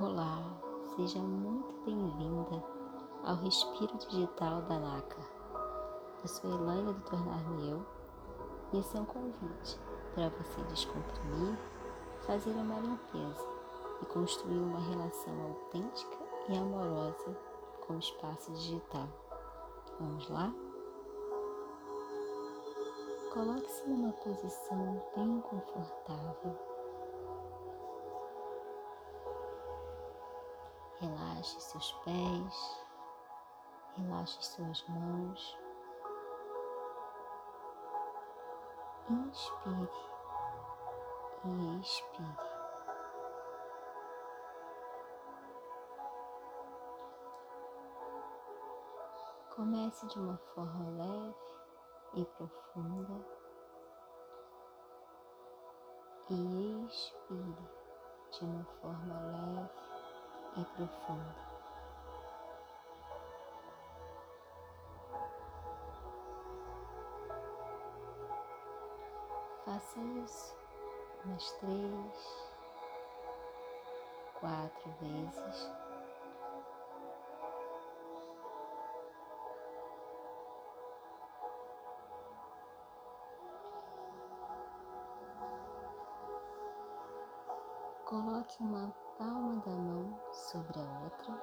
Olá, seja muito bem-vinda ao Respiro Digital da NACA. Eu sou Elaine do Tornar-me Eu e esse é um convite para você descomprimir, fazer uma limpeza e construir uma relação autêntica e amorosa com o espaço digital. Vamos lá? Coloque-se numa posição bem confortável Relaxe seus pés, relaxe suas mãos. Inspire e expire. Comece de uma forma leve e profunda e expire de uma forma leve e profunda. Faça isso umas três, quatro vezes. Coloque uma palma da mão sobre a outra.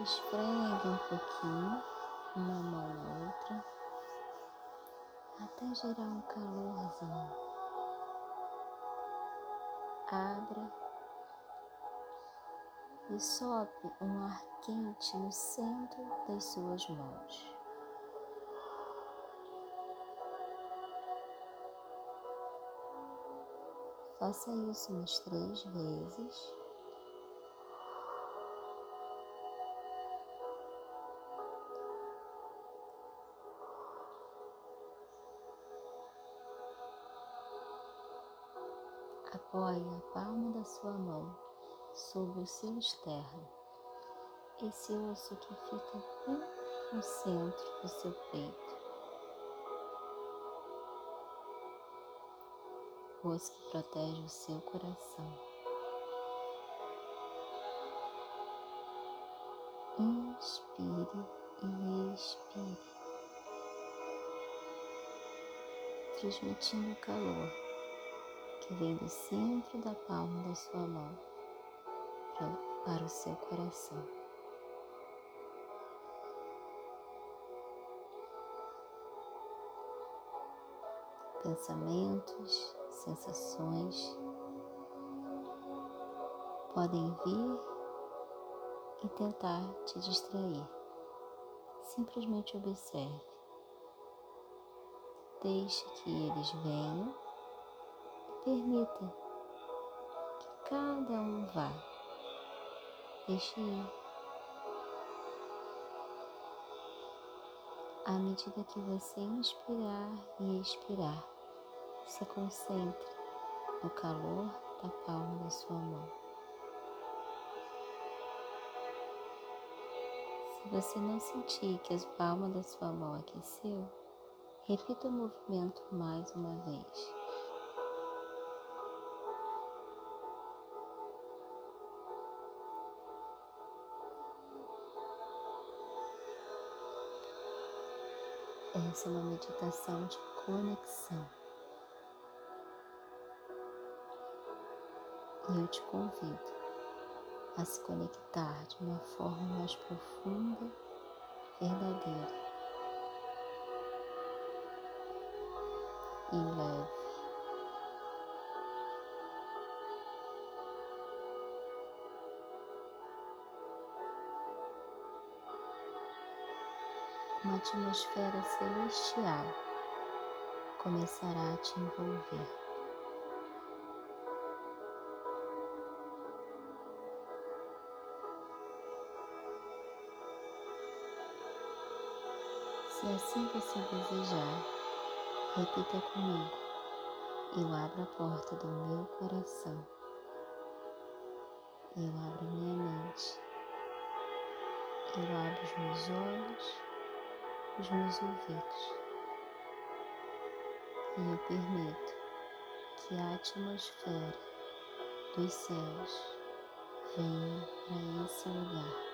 Esfregue um pouquinho uma mão na outra até gerar um calorzão. Abra e sopre um ar quente no centro das suas mãos. Faça isso umas três vezes. Apoie a palma da sua mão sobre o seu externo, esse osso que fica bem no centro do seu peito. Osso que protege o seu coração. Inspire e expire, transmitindo o calor que vem do centro da palma da sua mão para o seu coração. Pensamentos sensações podem vir e tentar te distrair. Simplesmente observe. Deixe que eles venham e permita que cada um vá. Deixe ir. À medida que você inspirar e expirar, se concentre no calor da palma da sua mão. Se você não sentir que as palmas da sua mão aqueceu, repita o movimento mais uma vez. Essa é uma meditação de conexão. Eu te convido a se conectar de uma forma mais profunda, verdadeira e leve. Uma atmosfera celestial começará a te envolver. Se assim você desejar, repita comigo. Eu abro a porta do meu coração. Eu abro minha mente. Eu abro os meus olhos, os meus ouvidos. E eu permito que a atmosfera dos céus venha para esse lugar.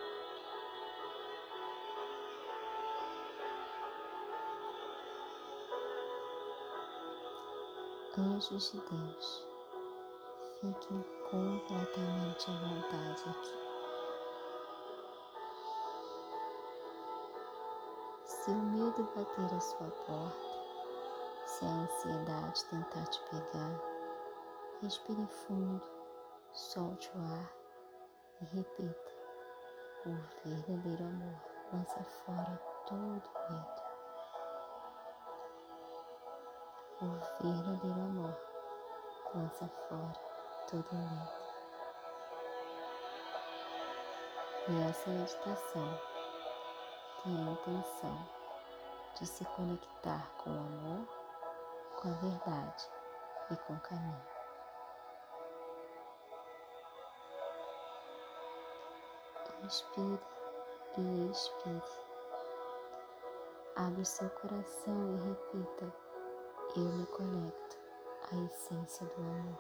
Anjos de Deus, fiquem completamente à vontade aqui. Se o medo bater a sua porta, se a ansiedade tentar te pegar, respire fundo, solte o ar e repita: o verdadeiro amor lança fora todo medo. O verdadeiro amor lança fora todo medo. E essa meditação tem a intenção de se conectar com o amor, com a verdade e com o caminho. Inspire e expire. Abre seu coração e repita: Eu me conecto à essência do amor.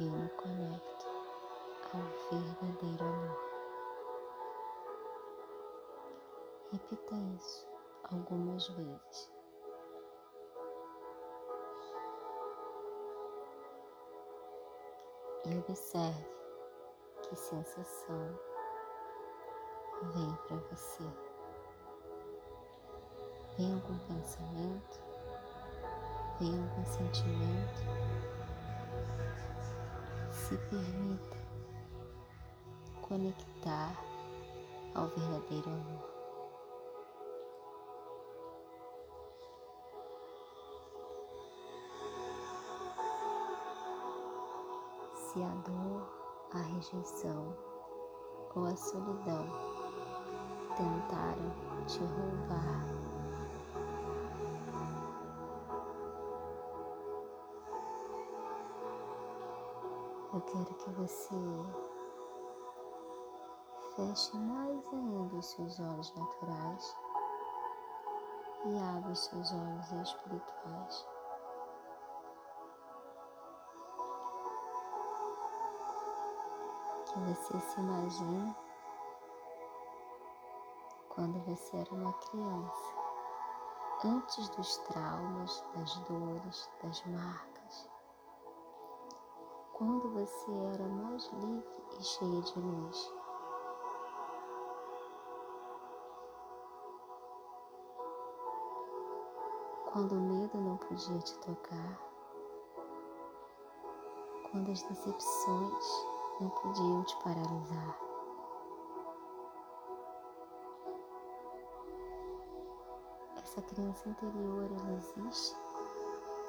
Eu me conecto ao verdadeiro amor. Repita isso algumas vezes. E observe que sensação vem para você. Vem algum pensamento? Vem algum sentimento? Se permita conectar ao verdadeiro amor. se a dor, a rejeição ou a solidão tentaram te roubar. Quero que você feche mais ainda os seus olhos naturais e abra os seus olhos espirituais. que você se imagine quando você era uma criança, antes dos traumas, das dores, das marcas, quando você era mais livre e cheia de luz. Quando o medo não podia te tocar, quando as decepções não podiam te paralisar. Essa criança interior, ela existe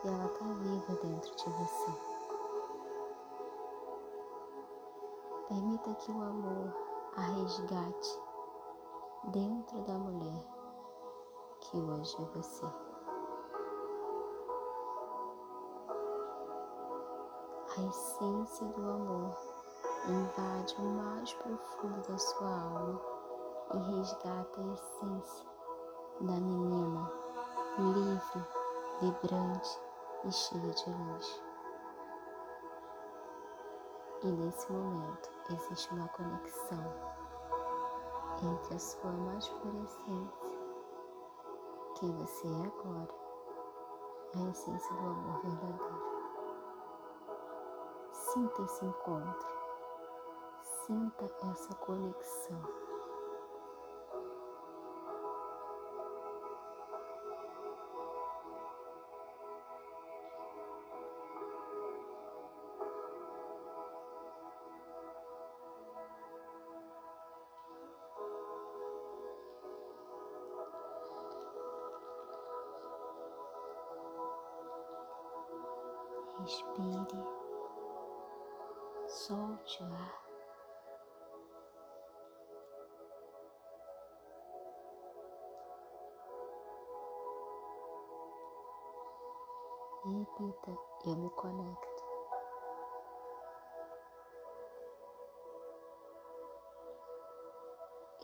e ela está viva dentro de você. Permita que o amor a resgate dentro da mulher que hoje é você. A essência do amor invade o mais profundo da sua alma e resgata a essência da menina livre, vibrante e cheia de luz. E nesse momento existe uma conexão entre a sua mais pura essência, quem você é agora, a essência do amor verdadeiro. Sinta esse encontro Sinta essa conexão. Respire, solte o ar. repita: Eu me conecto.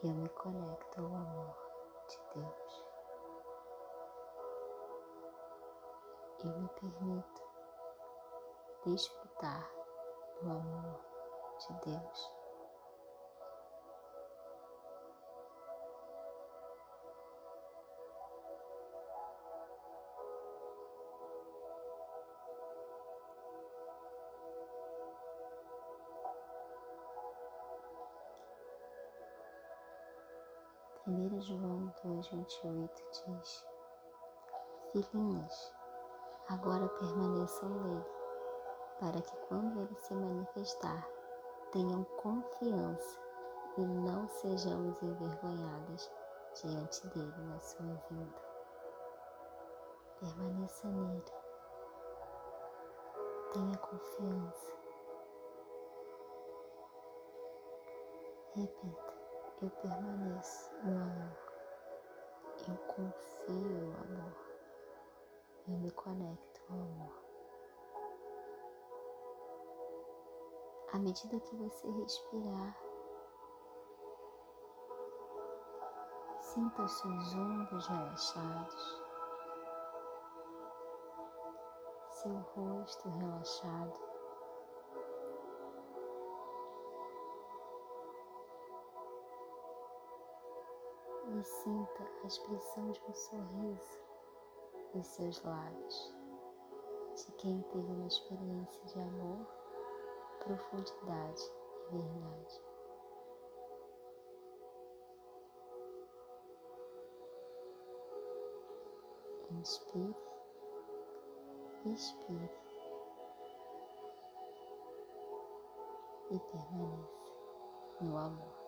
Eu me conecto ao amor de Deus. Eu me permito desfrutar do amor de Deus. Primeiro João 2,28 diz, Filhinhos, agora permaneçam nele, para que quando ele se manifestar, tenham confiança e não sejamos envergonhadas diante dele na sua vida. Permaneça nele. Tenha confiança. Repita, eu permaneço no amor. Eu confio no amor. Eu me conecto ao amor. À medida que você respirar, sinta os seus ombros relaxados, seu rosto relaxado. E sinta a expressão de um sorriso nos seus lábios, de quem teve uma experiência de amor, profundidade e verdade. Inspire, expire e permaneça no amor.